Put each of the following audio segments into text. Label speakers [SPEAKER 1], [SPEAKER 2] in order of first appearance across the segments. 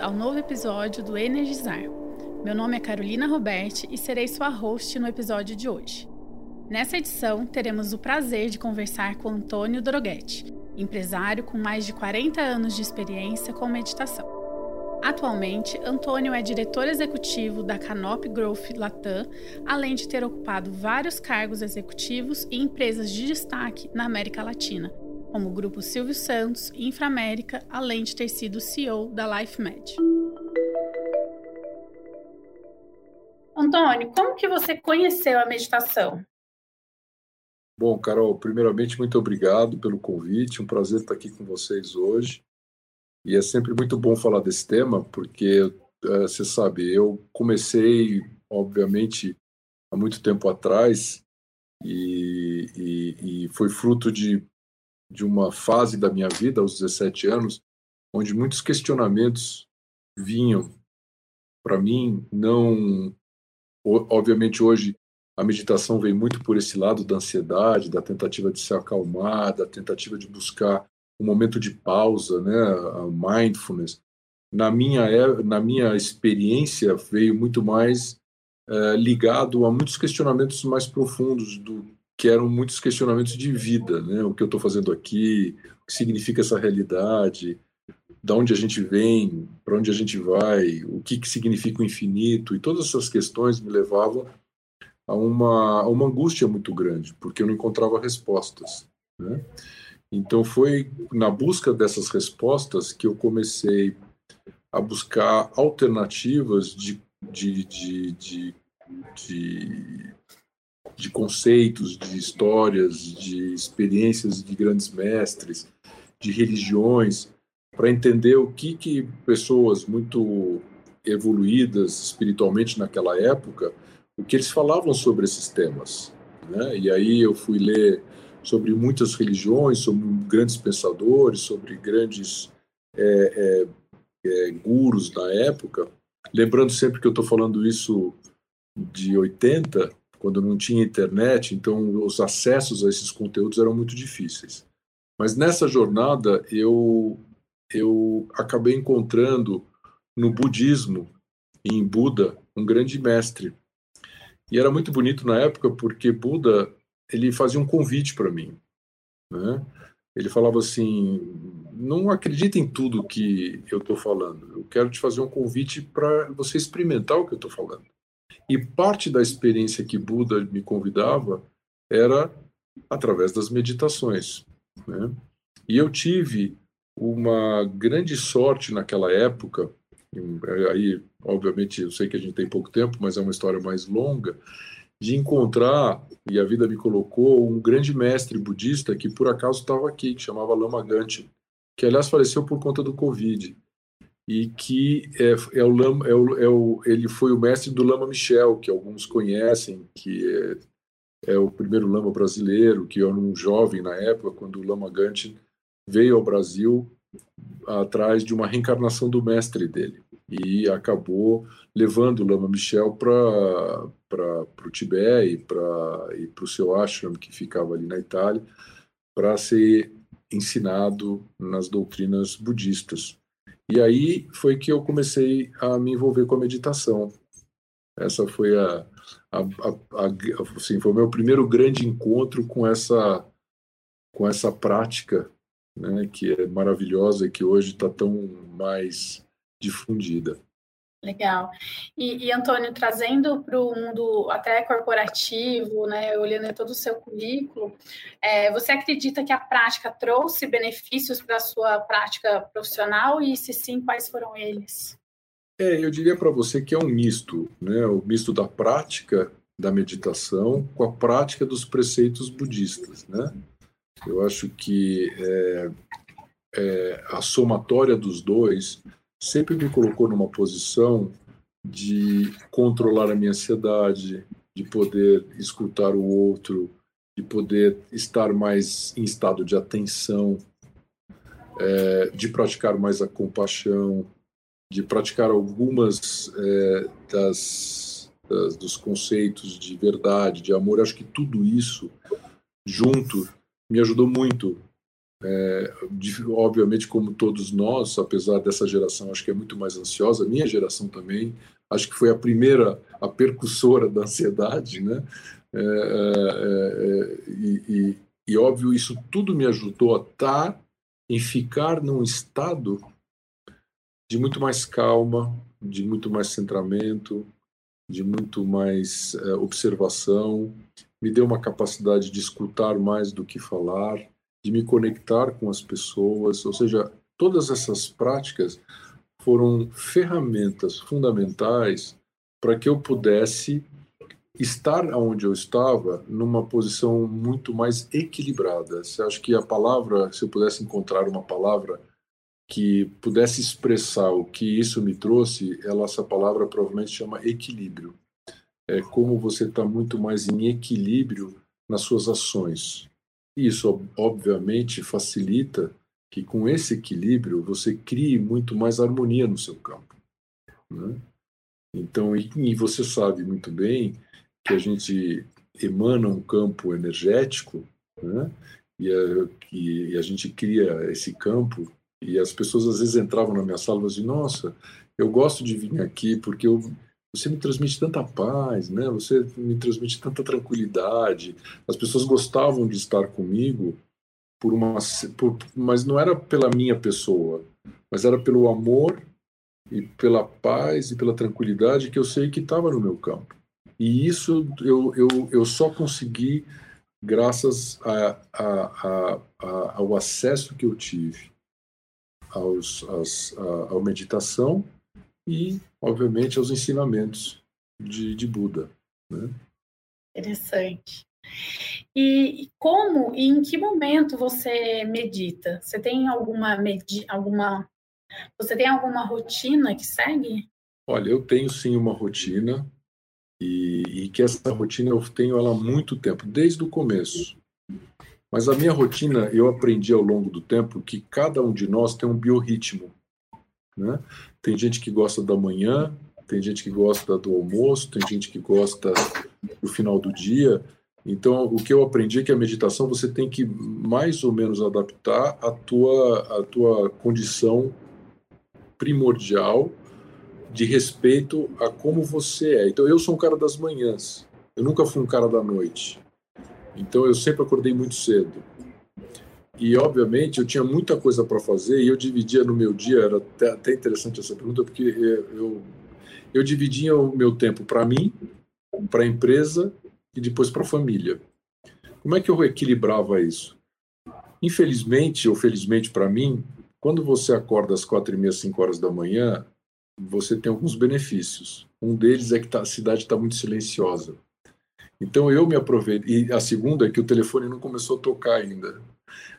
[SPEAKER 1] Ao novo episódio do Energizar. Meu nome é Carolina Roberti e serei sua host no episódio de hoje. Nessa edição, teremos o prazer de conversar com Antônio Droghetti, empresário com mais de 40 anos de experiência com meditação. Atualmente, Antônio é diretor executivo da Canop Growth Latam, além de ter ocupado vários cargos executivos e empresas de destaque na América Latina, como o grupo Silvio Santos e Inframérica, além de ter sido CEO da LifeMed. Antônio, como que você conheceu a meditação?
[SPEAKER 2] Bom, Carol, primeiramente, muito obrigado pelo convite. Um prazer estar aqui com vocês hoje. E é sempre muito bom falar desse tema, porque é, você sabe, eu comecei, obviamente, há muito tempo atrás, e, e, e foi fruto de de uma fase da minha vida, aos 17 anos, onde muitos questionamentos vinham para mim. Não, obviamente, hoje a meditação vem muito por esse lado da ansiedade, da tentativa de se acalmar, da tentativa de buscar um momento de pausa, né, a mindfulness. Na minha é, na minha experiência veio muito mais é, ligado a muitos questionamentos mais profundos do que eram muitos questionamentos de vida, né? O que eu estou fazendo aqui, o que significa essa realidade, da onde a gente vem, para onde a gente vai, o que, que significa o infinito, e todas essas questões me levavam a uma, a uma angústia muito grande, porque eu não encontrava respostas. Né? Então foi na busca dessas respostas que eu comecei a buscar alternativas de, de, de, de, de de conceitos, de histórias, de experiências de grandes mestres, de religiões, para entender o que, que pessoas muito evoluídas espiritualmente naquela época, o que eles falavam sobre esses temas. Né? E aí eu fui ler sobre muitas religiões, sobre grandes pensadores, sobre grandes é, é, é, gurus da época. Lembrando sempre que eu estou falando isso de 80, quando não tinha internet, então os acessos a esses conteúdos eram muito difíceis. Mas nessa jornada eu eu acabei encontrando no budismo em Buda um grande mestre. E era muito bonito na época porque Buda ele fazia um convite para mim, né? Ele falava assim: não acredita em tudo que eu estou falando. Eu quero te fazer um convite para você experimentar o que eu estou falando. E parte da experiência que Buda me convidava era através das meditações. Né? E eu tive uma grande sorte naquela época, aí, obviamente, eu sei que a gente tem pouco tempo, mas é uma história mais longa, de encontrar, e a vida me colocou, um grande mestre budista que por acaso estava aqui, que chamava Lama Ganchen, que aliás faleceu por conta do Covid e que é, é, o Lama, é, o, é o, ele foi o mestre do Lama Michel, que alguns conhecem, que é, é, o primeiro Lama brasileiro, que era um jovem na época, quando o Lama Ganthin veio ao Brasil atrás de uma reencarnação do mestre dele e acabou levando o Lama Michel para o Tibete e para o seu ashram, que ficava ali na Itália, para ser ensinado nas doutrinas budistas. E aí foi que eu comecei a me envolver com a meditação. Essa foi a, a, a, a assim, foi o meu primeiro grande encontro com essa com essa prática, né, que é maravilhosa e que hoje está tão mais difundida.
[SPEAKER 1] Legal. E, e Antônio, trazendo para o mundo até corporativo, né, olhando todo o seu currículo, é, você acredita que a prática trouxe benefícios para a sua prática profissional e, se sim, quais foram eles?
[SPEAKER 2] É, eu diria para você que é um misto, né, o misto da prática da meditação com a prática dos preceitos budistas, né? Eu acho que é, é, a somatória dos dois sempre me colocou numa posição de controlar a minha ansiedade, de poder escutar o outro, de poder estar mais em estado de atenção, é, de praticar mais a compaixão, de praticar algumas é, das, das, dos conceitos de verdade, de amor. Acho que tudo isso junto me ajudou muito é, obviamente, como todos nós, apesar dessa geração, acho que é muito mais ansiosa, minha geração também, acho que foi a primeira, a percussora da ansiedade, né? É, é, é e, e, e, óbvio, isso tudo me ajudou a estar tá em ficar num estado de muito mais calma, de muito mais centramento, de muito mais é, observação, me deu uma capacidade de escutar mais do que falar, de me conectar com as pessoas, ou seja, todas essas práticas foram ferramentas fundamentais para que eu pudesse estar onde eu estava numa posição muito mais equilibrada. Você acha que a palavra, se eu pudesse encontrar uma palavra que pudesse expressar o que isso me trouxe, ela essa palavra provavelmente chama equilíbrio. É como você está muito mais em equilíbrio nas suas ações. Isso, obviamente, facilita que com esse equilíbrio você crie muito mais harmonia no seu campo. Né? Então, e, e, você sabe muito bem que a gente emana um campo energético, né? e, a, e a gente cria esse campo, e as pessoas às vezes entravam na minha sala e diziam, nossa, eu gosto de vir aqui porque eu você me transmite tanta paz, né? Você me transmite tanta tranquilidade. As pessoas gostavam de estar comigo por uma, por, mas não era pela minha pessoa, mas era pelo amor e pela paz e pela tranquilidade que eu sei que estava no meu campo. E isso eu, eu, eu só consegui graças a, a, a, ao acesso que eu tive aos, às, a, à meditação e, obviamente, aos ensinamentos de, de Buda. Né?
[SPEAKER 1] Interessante. E como e em que momento você medita? Você tem alguma medi alguma você tem alguma rotina que segue?
[SPEAKER 2] Olha, eu tenho sim uma rotina e, e que essa rotina eu tenho ela há muito tempo, desde o começo. Mas a minha rotina eu aprendi ao longo do tempo que cada um de nós tem um biorritmo. Né? Tem gente que gosta da manhã, tem gente que gosta do almoço, tem gente que gosta do final do dia. Então, o que eu aprendi é que a meditação você tem que mais ou menos adaptar a tua, a tua condição primordial de respeito a como você é. Então, eu sou um cara das manhãs. Eu nunca fui um cara da noite. Então, eu sempre acordei muito cedo. E, obviamente, eu tinha muita coisa para fazer e eu dividia no meu dia. Era até, até interessante essa pergunta, porque eu, eu dividia o meu tempo para mim, para a empresa e depois para a família. Como é que eu equilibrava isso? Infelizmente, ou felizmente para mim, quando você acorda às quatro e meia, cinco horas da manhã, você tem alguns benefícios. Um deles é que tá, a cidade está muito silenciosa. Então eu me aproveito. E a segunda é que o telefone não começou a tocar ainda.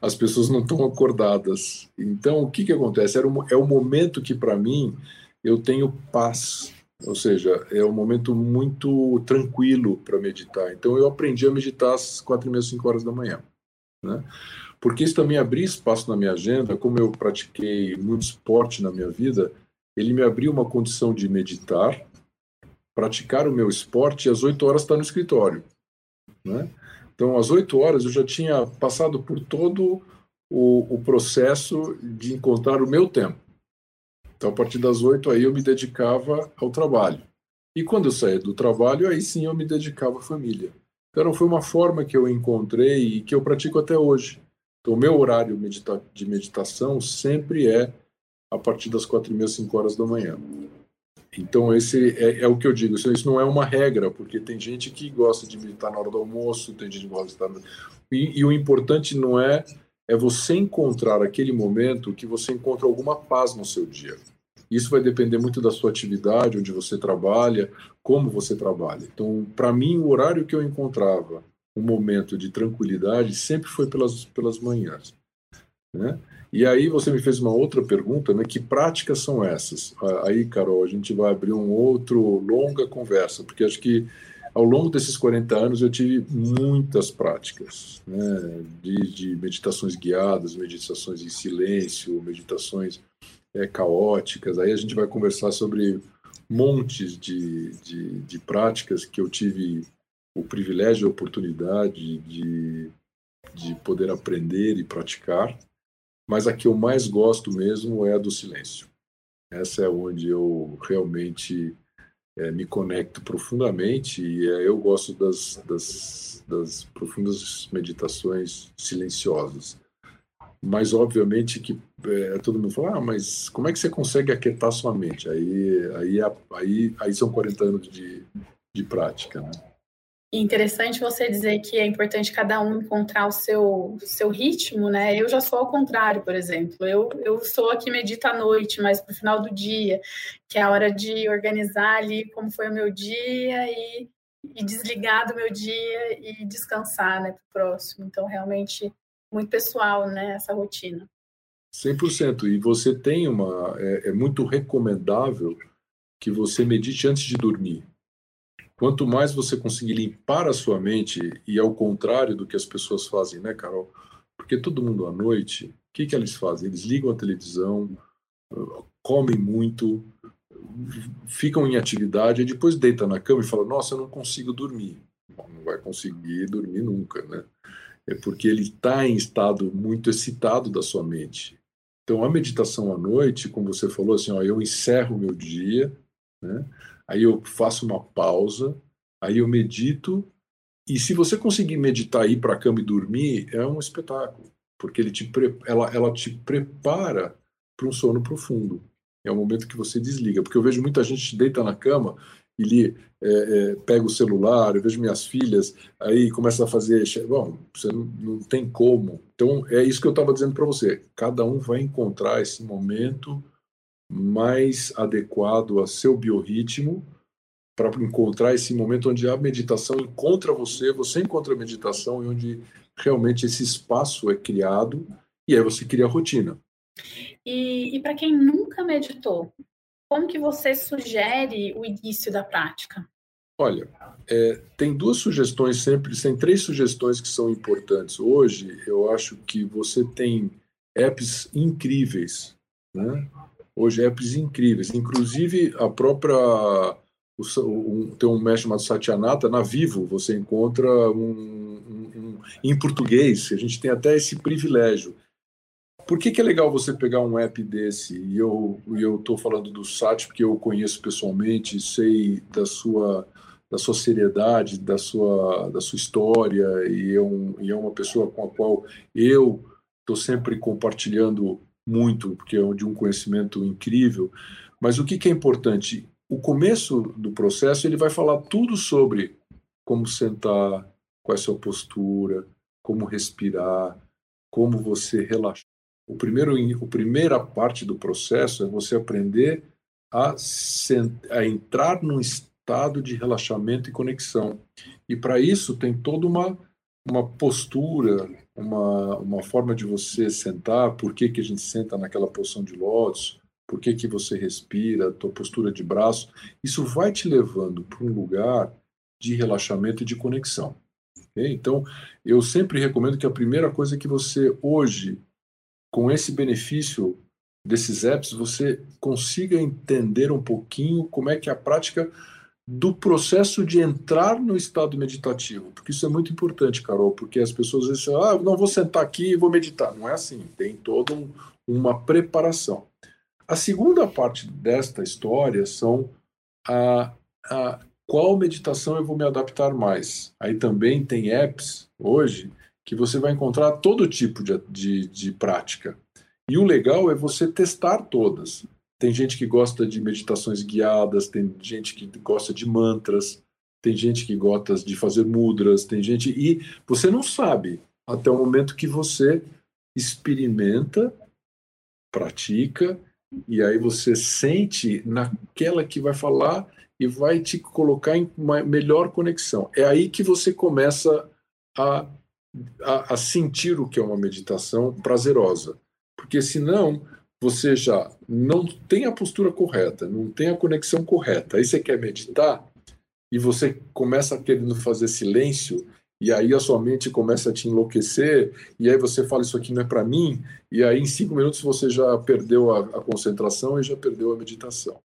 [SPEAKER 2] As pessoas não estão acordadas. Então o que, que acontece? Era um, é o momento que, para mim, eu tenho paz ou seja, é um momento muito tranquilo para meditar. Então, eu aprendi a meditar às quatro e meia, cinco horas da manhã. Né? Porque isso também abria espaço na minha agenda, como eu pratiquei muito esporte na minha vida, ele me abriu uma condição de meditar, praticar o meu esporte e às oito horas estar no escritório. Né? Então, às oito horas eu já tinha passado por todo o, o processo de encontrar o meu tempo. Então, a partir das oito, aí eu me dedicava ao trabalho. E quando eu saía do trabalho, aí sim eu me dedicava à família. Então, foi uma forma que eu encontrei e que eu pratico até hoje. Então, o meu horário medita de meditação sempre é a partir das quatro e meia, cinco horas da manhã. Então, esse é, é, o que eu digo. Isso, não é uma regra, porque tem gente que gosta de meditar na hora do almoço, tem gente que gosta de estar... E, e o importante não é é você encontrar aquele momento que você encontra alguma paz no seu dia. Isso vai depender muito da sua atividade, onde você trabalha, como você trabalha. Então, para mim, o horário que eu encontrava um momento de tranquilidade sempre foi pelas, pelas manhãs. Né? E aí você me fez uma outra pergunta, né? Que práticas são essas? Aí, Carol, a gente vai abrir um outro longa conversa, porque acho que ao longo desses 40 anos eu tive muitas práticas, né, de, de meditações guiadas, meditações em silêncio, meditações é, caóticas. Aí a gente vai conversar sobre montes de, de, de práticas que eu tive o privilégio e a oportunidade de, de poder aprender e praticar. Mas a que eu mais gosto mesmo é a do silêncio. Essa é onde eu realmente é, me conecto profundamente e é, eu gosto das, das, das profundas meditações silenciosas. Mas, obviamente, que é, todo mundo fala, ah, mas como é que você consegue aquietar sua mente? Aí, aí, aí, aí são 40 anos de, de prática, né?
[SPEAKER 1] Interessante você dizer que é importante cada um encontrar o seu, seu ritmo, né? Eu já sou ao contrário, por exemplo. Eu, eu sou a que medita à noite, mas para o final do dia, que é a hora de organizar ali como foi o meu dia e, e desligar do meu dia e descansar, né, para o próximo. Então, realmente, muito pessoal, né, essa rotina.
[SPEAKER 2] 100%. E você tem uma... é, é muito recomendável que você medite antes de dormir Quanto mais você conseguir limpar a sua mente, e ao contrário do que as pessoas fazem, né, Carol? Porque todo mundo à noite, o que, que eles fazem? Eles ligam a televisão, comem muito, ficam em atividade, e depois deitam na cama e falam: Nossa, eu não consigo dormir. Não vai conseguir dormir nunca, né? É porque ele está em estado muito excitado da sua mente. Então, a meditação à noite, como você falou, assim, ó, eu encerro meu dia, né? Aí eu faço uma pausa, aí eu medito, e se você conseguir meditar, ir para a cama e dormir, é um espetáculo, porque ele te, ela, ela te prepara para um sono profundo. É o momento que você desliga, porque eu vejo muita gente deita na cama e é, é, pega o celular, eu vejo minhas filhas, aí começa a fazer. Bom, você não, não tem como. Então, é isso que eu estava dizendo para você. Cada um vai encontrar esse momento mais adequado a seu biorritmo para encontrar esse momento onde a meditação encontra você, você encontra a meditação e onde realmente esse espaço é criado e aí você cria a rotina.
[SPEAKER 1] E, e para quem nunca meditou, como que você sugere o início da prática?
[SPEAKER 2] Olha, é, tem duas sugestões sempre, tem três sugestões que são importantes. Hoje, eu acho que você tem apps incríveis, né? Hoje apps incríveis. Inclusive, a própria. O, um, tem um mestre chamado Satyanata, na Vivo, você encontra um, um, um, em português. A gente tem até esse privilégio. Por que, que é legal você pegar um app desse? E eu estou falando do Sat porque eu conheço pessoalmente, sei da sua da sua seriedade, da sua, da sua história, e é, um, e é uma pessoa com a qual eu estou sempre compartilhando muito, porque é de um conhecimento incrível. Mas o que, que é importante? O começo do processo ele vai falar tudo sobre como sentar, qual é a sua postura, como respirar, como você relaxar. O primeiro, a primeira parte do processo é você aprender a, a entrar num estado de relaxamento e conexão. E para isso tem toda uma, uma postura, uma, uma forma de você sentar, por que, que a gente senta naquela posição de lótus, por que, que você respira, a tua postura de braço, isso vai te levando para um lugar de relaxamento e de conexão. Okay? Então, eu sempre recomendo que a primeira coisa é que você hoje, com esse benefício desses apps, você consiga entender um pouquinho como é que a prática do processo de entrar no estado meditativo, porque isso é muito importante, Carol, porque as pessoas dizem, ah, não vou sentar aqui e vou meditar. Não é assim, tem toda um, uma preparação. A segunda parte desta história são a, a qual meditação eu vou me adaptar mais. Aí também tem apps hoje que você vai encontrar todo tipo de, de, de prática. E o legal é você testar todas. Tem gente que gosta de meditações guiadas, tem gente que gosta de mantras, tem gente que gosta de fazer mudras, tem gente. E você não sabe até o momento que você experimenta, pratica, e aí você sente naquela que vai falar e vai te colocar em uma melhor conexão. É aí que você começa a, a, a sentir o que é uma meditação prazerosa. Porque senão você já não tem a postura correta, não tem a conexão correta. Aí você quer meditar e você começa querendo fazer silêncio e aí a sua mente começa a te enlouquecer e aí você fala isso aqui não é para mim e aí em cinco minutos você já perdeu a, a concentração e já perdeu a meditação.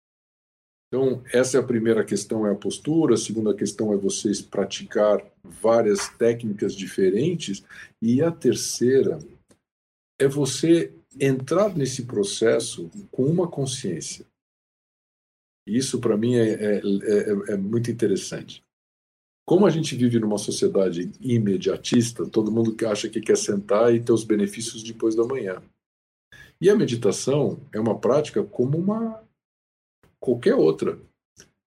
[SPEAKER 2] Então essa é a primeira questão é a postura, a segunda questão é vocês praticar várias técnicas diferentes e a terceira é você entrar nesse processo com uma consciência. Isso, para mim, é, é, é, é, muito interessante. Como a gente vive numa sociedade imediatista, todo mundo acha que quer sentar e ter os benefícios depois da manhã. E a meditação é uma prática como uma qualquer outra.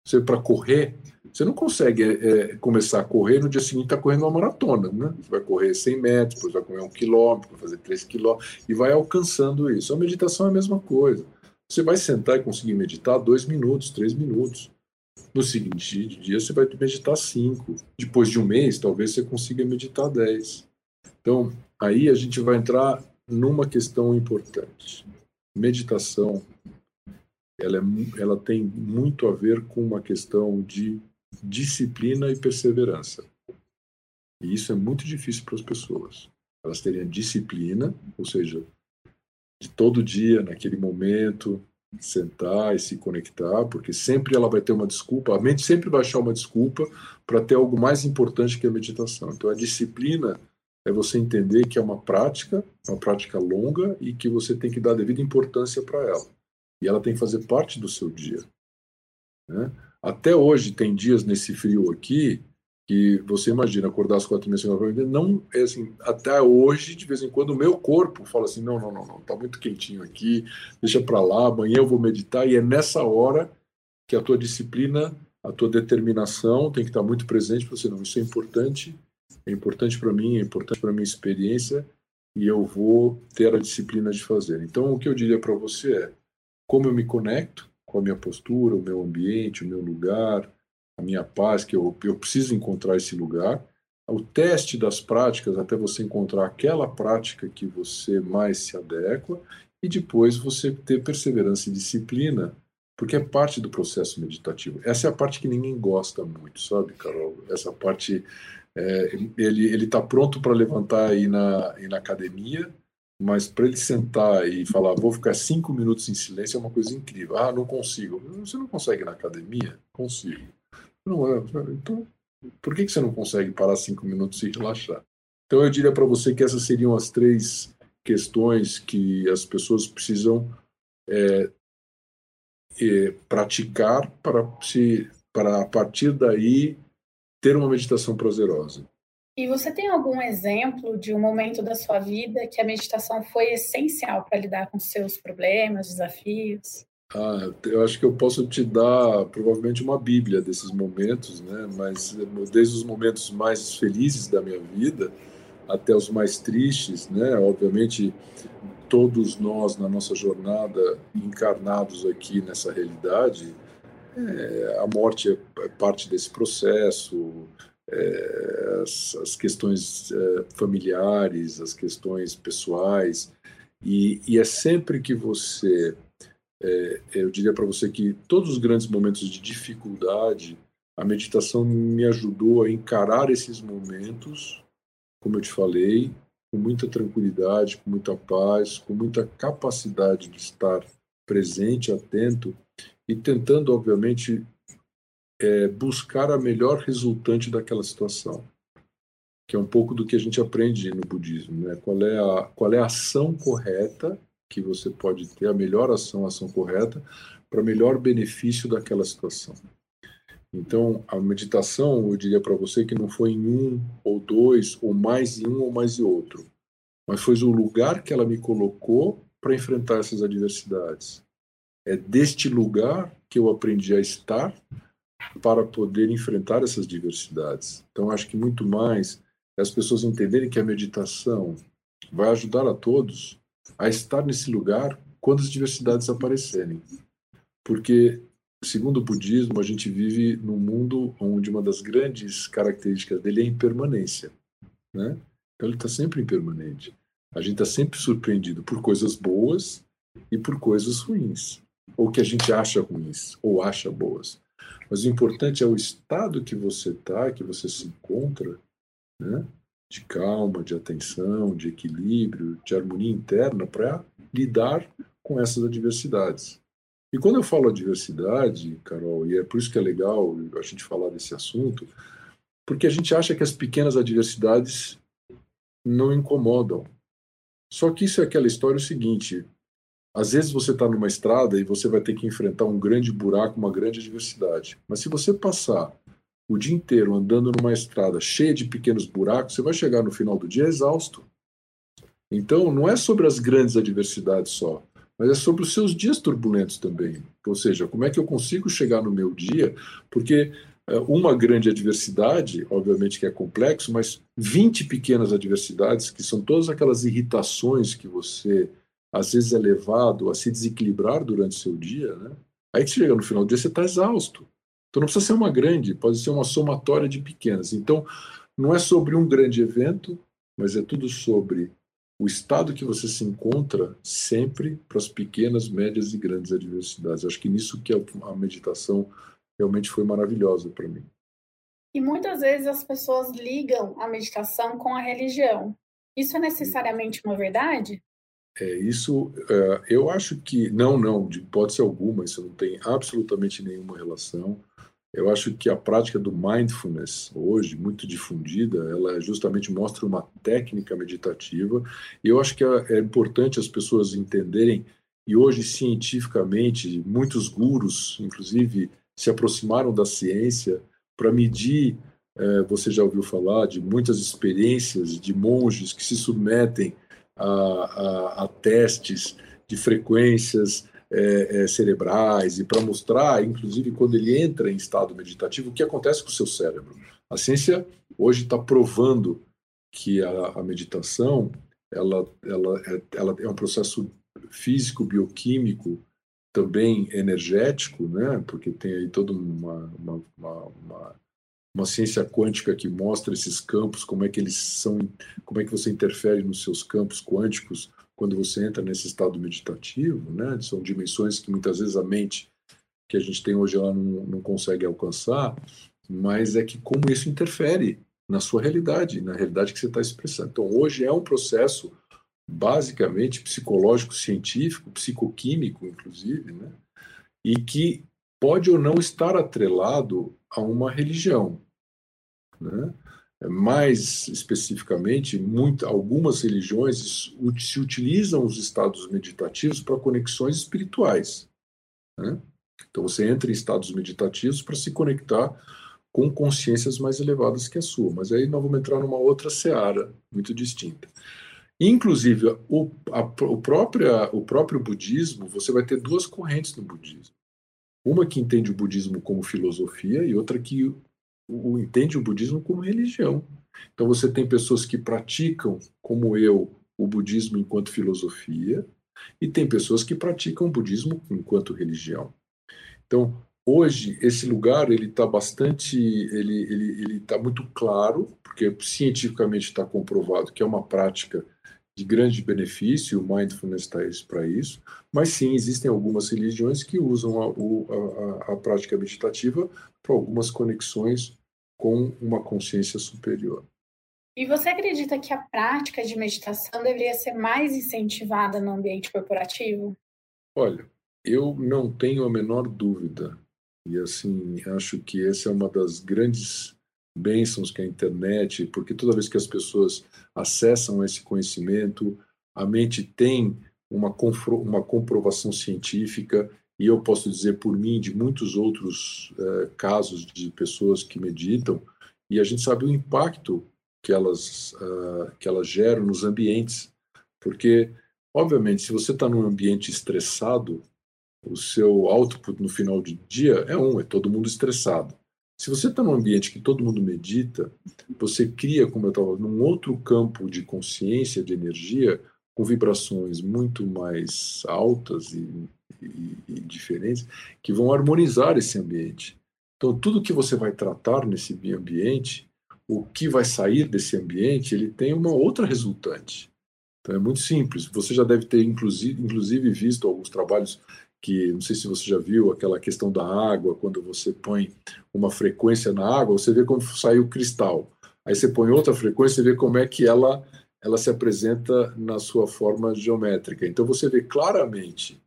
[SPEAKER 2] Você para correr, você não consegue é, é, começar a correr no dia seguinte está correndo uma maratona, né? Você vai correr 100 metros, depois vai correr um quilômetro, vai fazer 3 quilômetros e vai alcançando isso. A meditação é a mesma coisa. Você vai sentar e conseguir meditar dois minutos, três minutos. No seguinte dia você vai meditar cinco. Depois de um mês, talvez você consiga meditar dez. Então, aí a gente vai entrar numa questão importante. Meditação, ela, é, ela tem muito a ver com uma questão de disciplina e perseverança. E isso é muito difícil para as pessoas. Elas terem disciplina, ou seja, de todo dia, naquele momento, sentar e se conectar, porque sempre ela vai ter uma desculpa, a mente sempre vai achar uma desculpa para ter algo mais importante que a meditação. Então a disciplina é você entender que é uma prática, uma prática longa e que você tem que dar devida importância para ela. E ela tem que fazer parte do seu dia. Né? Até hoje tem dias nesse frio aqui que você imagina acordar às quatro e meia, não é assim, até hoje, de vez em quando, o meu corpo fala assim, não, não, não, não, tá muito quentinho aqui, deixa para lá, amanhã eu vou meditar, e é nessa hora que a tua disciplina, a tua determinação tem que estar muito presente para você, não, isso é importante, é importante para mim, é importante para minha experiência, e eu vou ter a disciplina de fazer. Então, o que eu diria para você é, como eu me conecto com a minha postura, o meu ambiente, o meu lugar, a minha paz, que eu, eu preciso encontrar esse lugar. O teste das práticas até você encontrar aquela prática que você mais se adequa e depois você ter perseverança e disciplina, porque é parte do processo meditativo. Essa é a parte que ninguém gosta muito, sabe, Carol? Essa parte, é, ele está pronto para levantar aí na, ir na academia, mas para ele sentar e falar, vou ficar cinco minutos em silêncio é uma coisa incrível. Ah, não consigo. Você não consegue na academia? Consigo. Não é. Então, por que, que você não consegue parar cinco minutos e relaxar? Então, eu diria para você que essas seriam as três questões que as pessoas precisam é, é, praticar para, se, para, a partir daí, ter uma meditação prazerosa.
[SPEAKER 1] E você tem algum exemplo de um momento da sua vida que a meditação foi essencial para lidar com seus problemas, desafios?
[SPEAKER 2] Ah, eu acho que eu posso te dar provavelmente uma bíblia desses momentos, né? Mas desde os momentos mais felizes da minha vida até os mais tristes, né? Obviamente todos nós na nossa jornada encarnados aqui nessa realidade, é, a morte é, parte desse processo, é, as, as, questões é, familiares, as questões pessoais, e, e é sempre que você é, eu diria para você que todos os grandes momentos de dificuldade, a meditação me ajudou a encarar esses momentos, como eu te falei, com muita tranquilidade, com muita paz, com muita capacidade de estar presente, atento e tentando, obviamente, é, buscar a melhor resultante daquela situação, que é um pouco do que a gente aprende no budismo, né? Qual é a qual é a ação correta que você pode ter a melhor ação, a ação correta, para melhor benefício daquela situação. Então, a meditação, eu diria para você que não foi em um ou dois, ou mais em um ou mais em outro, mas foi o lugar que ela me colocou para enfrentar essas adversidades. É deste lugar que eu aprendi a estar para poder enfrentar essas diversidades. Então, acho que muito mais as pessoas entenderem que a meditação vai ajudar a todos a estar nesse lugar quando as diversidades aparecerem. Porque, segundo o budismo, a gente vive num mundo onde uma das grandes características dele é a impermanência. Né? Então, ele está sempre impermanente. A gente está sempre surpreendido por coisas boas e por coisas ruins, ou que a gente acha ruins, ou acha boas. Mas o importante é o estado que você está, que você se encontra, né? de calma, de atenção, de equilíbrio, de harmonia interna para lidar com essas adversidades. E quando eu falo adversidade, Carol, e é por isso que é legal a gente falar desse assunto, porque a gente acha que as pequenas adversidades não incomodam. Só que isso é aquela história o seguinte: às vezes você está numa estrada e você vai ter que enfrentar um grande buraco, uma grande adversidade. Mas se você passar o dia inteiro andando numa estrada cheia de pequenos buracos, você vai chegar no final do dia exausto. Então, não é sobre as grandes adversidades só, mas é sobre os seus dias turbulentos também. Ou seja, como é que eu consigo chegar no meu dia? Porque eh, uma grande adversidade, obviamente que é complexo, mas 20 pequenas adversidades, que são todas aquelas irritações que você às vezes é levado a se desequilibrar durante o seu dia, né? aí que chega no final do dia você está exausto. Então não precisa ser uma grande, pode ser uma somatória de pequenas. Então não é sobre um grande evento, mas é tudo sobre o estado que você se encontra sempre para as pequenas, médias e grandes adversidades. Acho que nisso que a meditação realmente foi maravilhosa para mim.
[SPEAKER 1] E muitas vezes as pessoas ligam a meditação com a religião. Isso é necessariamente uma verdade?
[SPEAKER 2] É, isso, é, eu acho que, não, não, de hipótese alguma, isso não tem absolutamente nenhuma relação. Eu acho que a prática do mindfulness, hoje, muito difundida, ela justamente mostra uma técnica meditativa. E eu acho que é, é importante as pessoas entenderem, e hoje, cientificamente, muitos gurus, inclusive, se aproximaram da ciência para medir. É, você já ouviu falar de muitas experiências de monges que se submetem a, a, a testes de frequências é, é, cerebrais e para mostrar, inclusive, quando ele entra em estado meditativo, o que acontece com o seu cérebro. A ciência hoje está provando que a, a, meditação ela, ela, é, ela é um processo físico, bioquímico, também energético, né? porque tem aí toda uma, uma, uma, uma ciência quântica que mostra esses campos, como é que eles são, como é que você interfere nos seus campos quânticos quando você entra nesse estado meditativo, né? São dimensões que muitas vezes a mente que a gente tem hoje ela não, não consegue alcançar, mas é que como isso interfere na sua realidade, na realidade que você está expressando. Então hoje é um processo basicamente psicológico, científico, psicoquímico, inclusive, né? E que pode ou não estar atrelado a uma religião. Né? Mais especificamente, muito, algumas religiões se utilizam os estados meditativos para conexões espirituais. Né? Então você entra em estados meditativos para se conectar com consciências mais elevadas que a sua. Mas aí nós vamos entrar numa outra seara muito distinta. Inclusive, o, a, o, o próprio budismo, você vai ter duas correntes no budismo. Uma que entende o budismo como filosofia e outra que o, entende o budismo como religião. Então você tem pessoas que praticam, como eu, o budismo enquanto filosofia, e tem pessoas que praticam o budismo enquanto religião. Então, hoje esse lugar ele está bastante, ele ele está muito claro, porque cientificamente está comprovado que é uma prática de grande benefício, o mindfulness está para isso, mas sim, existem algumas religiões que usam a, a, a prática meditativa para algumas conexões com uma consciência superior.
[SPEAKER 1] E você acredita que a prática de meditação deveria ser mais incentivada no ambiente corporativo?
[SPEAKER 2] Olha, eu não tenho a menor dúvida. E assim, acho que essa é uma das grandes bênçãos que a internet, porque toda vez que as pessoas acessam esse conhecimento, a mente tem uma, uma comprovação científica, e eu posso dizer por mim, de muitos outros uh, casos de pessoas que meditam, e a gente sabe o impacto que elas, uh, que elas geram nos ambientes. Porque, obviamente, se você está num ambiente estressado, o seu output no final do dia é um, é todo mundo estressado. Se você está num ambiente que todo mundo medita, você cria, como eu estava, num outro campo de consciência, de energia, com vibrações muito mais altas e, e, e diferentes, que vão harmonizar esse ambiente. Então, tudo que você vai tratar nesse ambiente, o que vai sair desse ambiente, ele tem uma outra resultante. Então, é muito simples. Você já deve ter, inclusive, inclusive visto alguns trabalhos que não sei se você já viu aquela questão da água, quando você põe uma frequência na água, você vê como sai o cristal. Aí você põe outra frequência e vê como é que ela ela se apresenta na sua forma geométrica. Então você vê claramente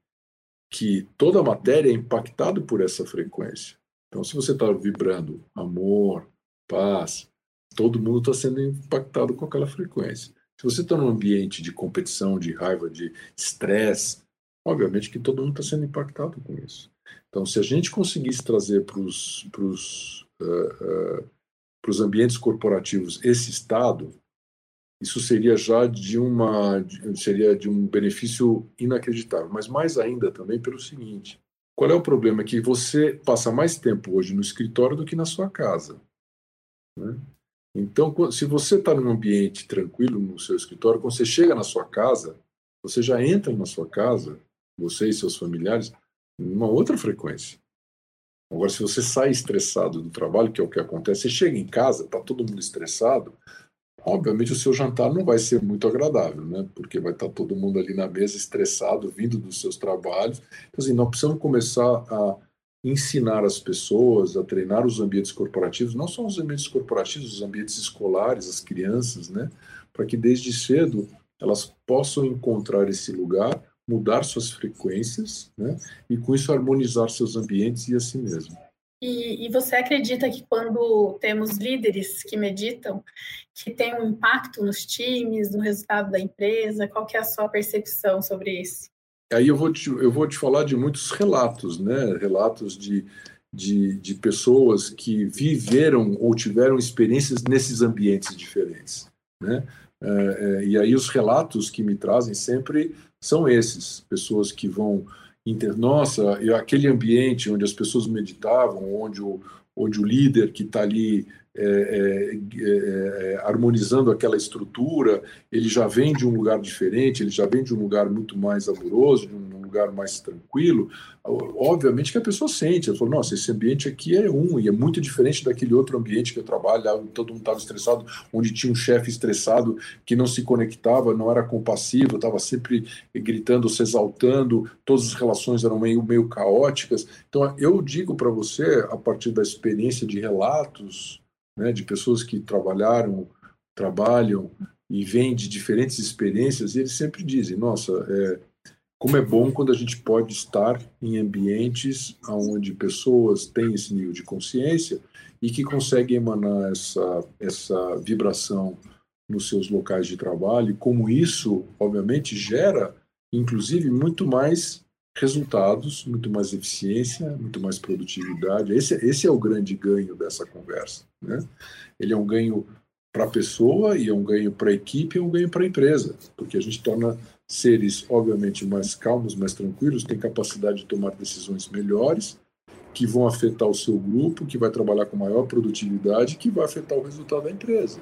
[SPEAKER 2] que toda a matéria é impactada por essa frequência. Então se você está vibrando amor, paz, todo mundo está sendo impactado com aquela frequência. Se você está num ambiente de competição, de raiva, de estresse, obviamente que todo mundo está sendo impactado com isso. Então, se a gente conseguisse trazer para os uh, uh, ambientes corporativos esse estado, isso seria já de uma seria de um benefício inacreditável. Mas mais ainda também pelo seguinte: qual é o problema? Que você passa mais tempo hoje no escritório do que na sua casa. Né? Então, se você está num ambiente tranquilo no seu escritório, quando você chega na sua casa, você já entra na sua casa, você e seus familiares, numa outra frequência. Agora, se você sai estressado do trabalho, que é o que acontece, você chega em casa, está todo mundo estressado, obviamente o seu jantar não vai ser muito agradável, né? Porque vai estar tá todo mundo ali na mesa estressado, vindo dos seus trabalhos. Então, assim, nós precisamos começar a ensinar as pessoas a treinar os ambientes corporativos, não só os ambientes corporativos, os ambientes escolares, as crianças, né? Para que desde cedo elas possam encontrar esse lugar, mudar suas frequências, né? E com isso harmonizar seus ambientes e a si mesmo.
[SPEAKER 1] E, e, você acredita que quando temos líderes que meditam, que tem um impacto nos times, no resultado da empresa? Qual que é a sua percepção sobre isso?
[SPEAKER 2] Aí eu vou te, eu vou te falar de muitos relatos, né? Relatos de, de, de pessoas que viveram ou tiveram experiências nesses ambientes diferentes, né? É, é, e aí os relatos que me trazem sempre são esses, pessoas que vão inter... nossa, aquele ambiente onde as pessoas meditavam, onde o, onde o líder que está ali é, é, é, é, harmonizando aquela estrutura, ele já vem de um lugar diferente, ele já vem de um lugar muito mais amoroso, de um lugar mais tranquilo, obviamente que a pessoa sente, ela fala, nossa, esse ambiente aqui é um, e é muito diferente daquele outro ambiente que eu trabalho, onde todo mundo estava estressado, onde tinha um chefe estressado que não se conectava, não era compassivo, estava sempre gritando, se exaltando, todas as relações eram meio, meio caóticas. Então, eu digo para você, a partir da experiência de relatos, né, de pessoas que trabalharam, trabalham e vêm de diferentes experiências, e eles sempre dizem, nossa, é, como é bom quando a gente pode estar em ambientes onde pessoas têm esse nível de consciência e que conseguem emanar essa, essa vibração nos seus locais de trabalho, e como isso, obviamente, gera, inclusive, muito mais resultados, muito mais eficiência, muito mais produtividade. Esse, esse é o grande ganho dessa conversa. Né? Ele é um ganho para a pessoa e é um ganho para a equipe e é um ganho para a empresa, porque a gente torna seres, obviamente, mais calmos, mais tranquilos, têm capacidade de tomar decisões melhores, que vão afetar o seu grupo, que vai trabalhar com maior produtividade, que vai afetar o resultado da empresa.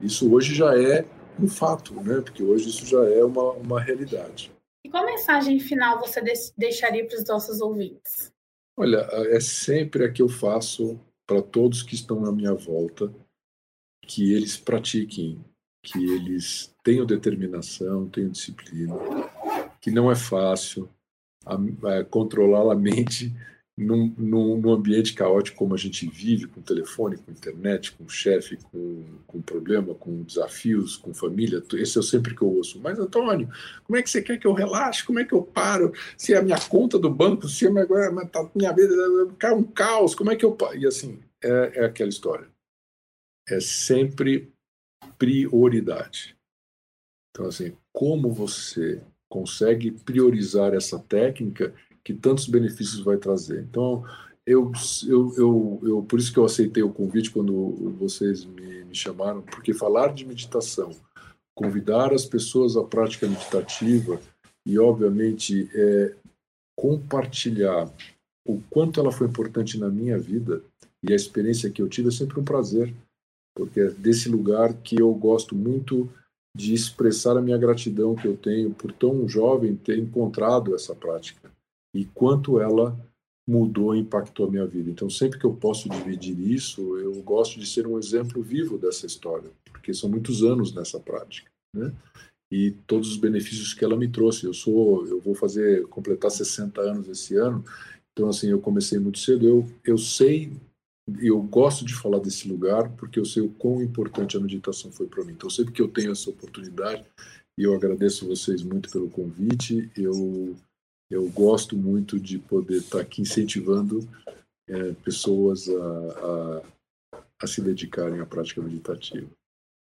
[SPEAKER 2] Isso hoje já é um fato, né? porque hoje isso já é uma, uma realidade.
[SPEAKER 1] E qual mensagem final você deixaria para os nossos ouvintes?
[SPEAKER 2] Olha, é sempre a que eu faço para todos que estão à minha volta, que eles pratiquem que eles tenham determinação, tenham disciplina, que não é fácil a controlar a mente num, num, num, ambiente caótico como a gente vive, com telefone, com internet, com chefe, com, com problema, com desafios, com família. Esse é sempre que eu ouço. Mas, Antônio, como é que você quer que eu relaxe? Como é que eu paro? Se a minha conta do banco, se a minha, tá, minha vida cai um caos, como é que eu paro? E assim, é, é aquela história. É sempre prioridade. Então, assim, como você consegue priorizar essa técnica que tantos benefícios vai trazer? Então, eu, eu, eu, eu por isso que eu aceitei o convite quando vocês me, me chamaram, porque falar de meditação, convidar as pessoas à prática meditativa e, obviamente, é, compartilhar o quanto ela foi importante na minha vida e a experiência que eu tive é sempre um prazer porque é desse lugar que eu gosto muito de expressar a minha gratidão que eu tenho por tão jovem ter encontrado essa prática e quanto ela mudou e impactou a minha vida. Então, sempre que eu posso dividir isso, eu gosto de ser um exemplo vivo dessa história, porque são muitos anos nessa prática, né? E todos os benefícios que ela me trouxe. Eu sou, eu vou fazer completar 60 anos esse ano. Então, assim, eu comecei muito cedo. Eu eu sei eu gosto de falar desse lugar porque eu sei o quão importante a meditação foi para mim. Então, sempre que eu tenho essa oportunidade, e eu agradeço vocês muito pelo convite, eu, eu gosto muito de poder estar aqui incentivando é, pessoas a, a, a se dedicarem à prática meditativa.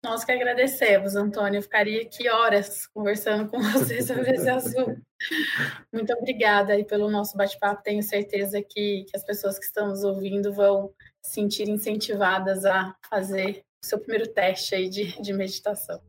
[SPEAKER 1] Nós que agradecemos, Antônio. Eu ficaria aqui horas conversando com você sobre esse assunto. Muito obrigada aí pelo nosso bate-papo. Tenho certeza que, que as pessoas que estão nos ouvindo vão se sentir incentivadas a fazer o seu primeiro teste aí de, de meditação.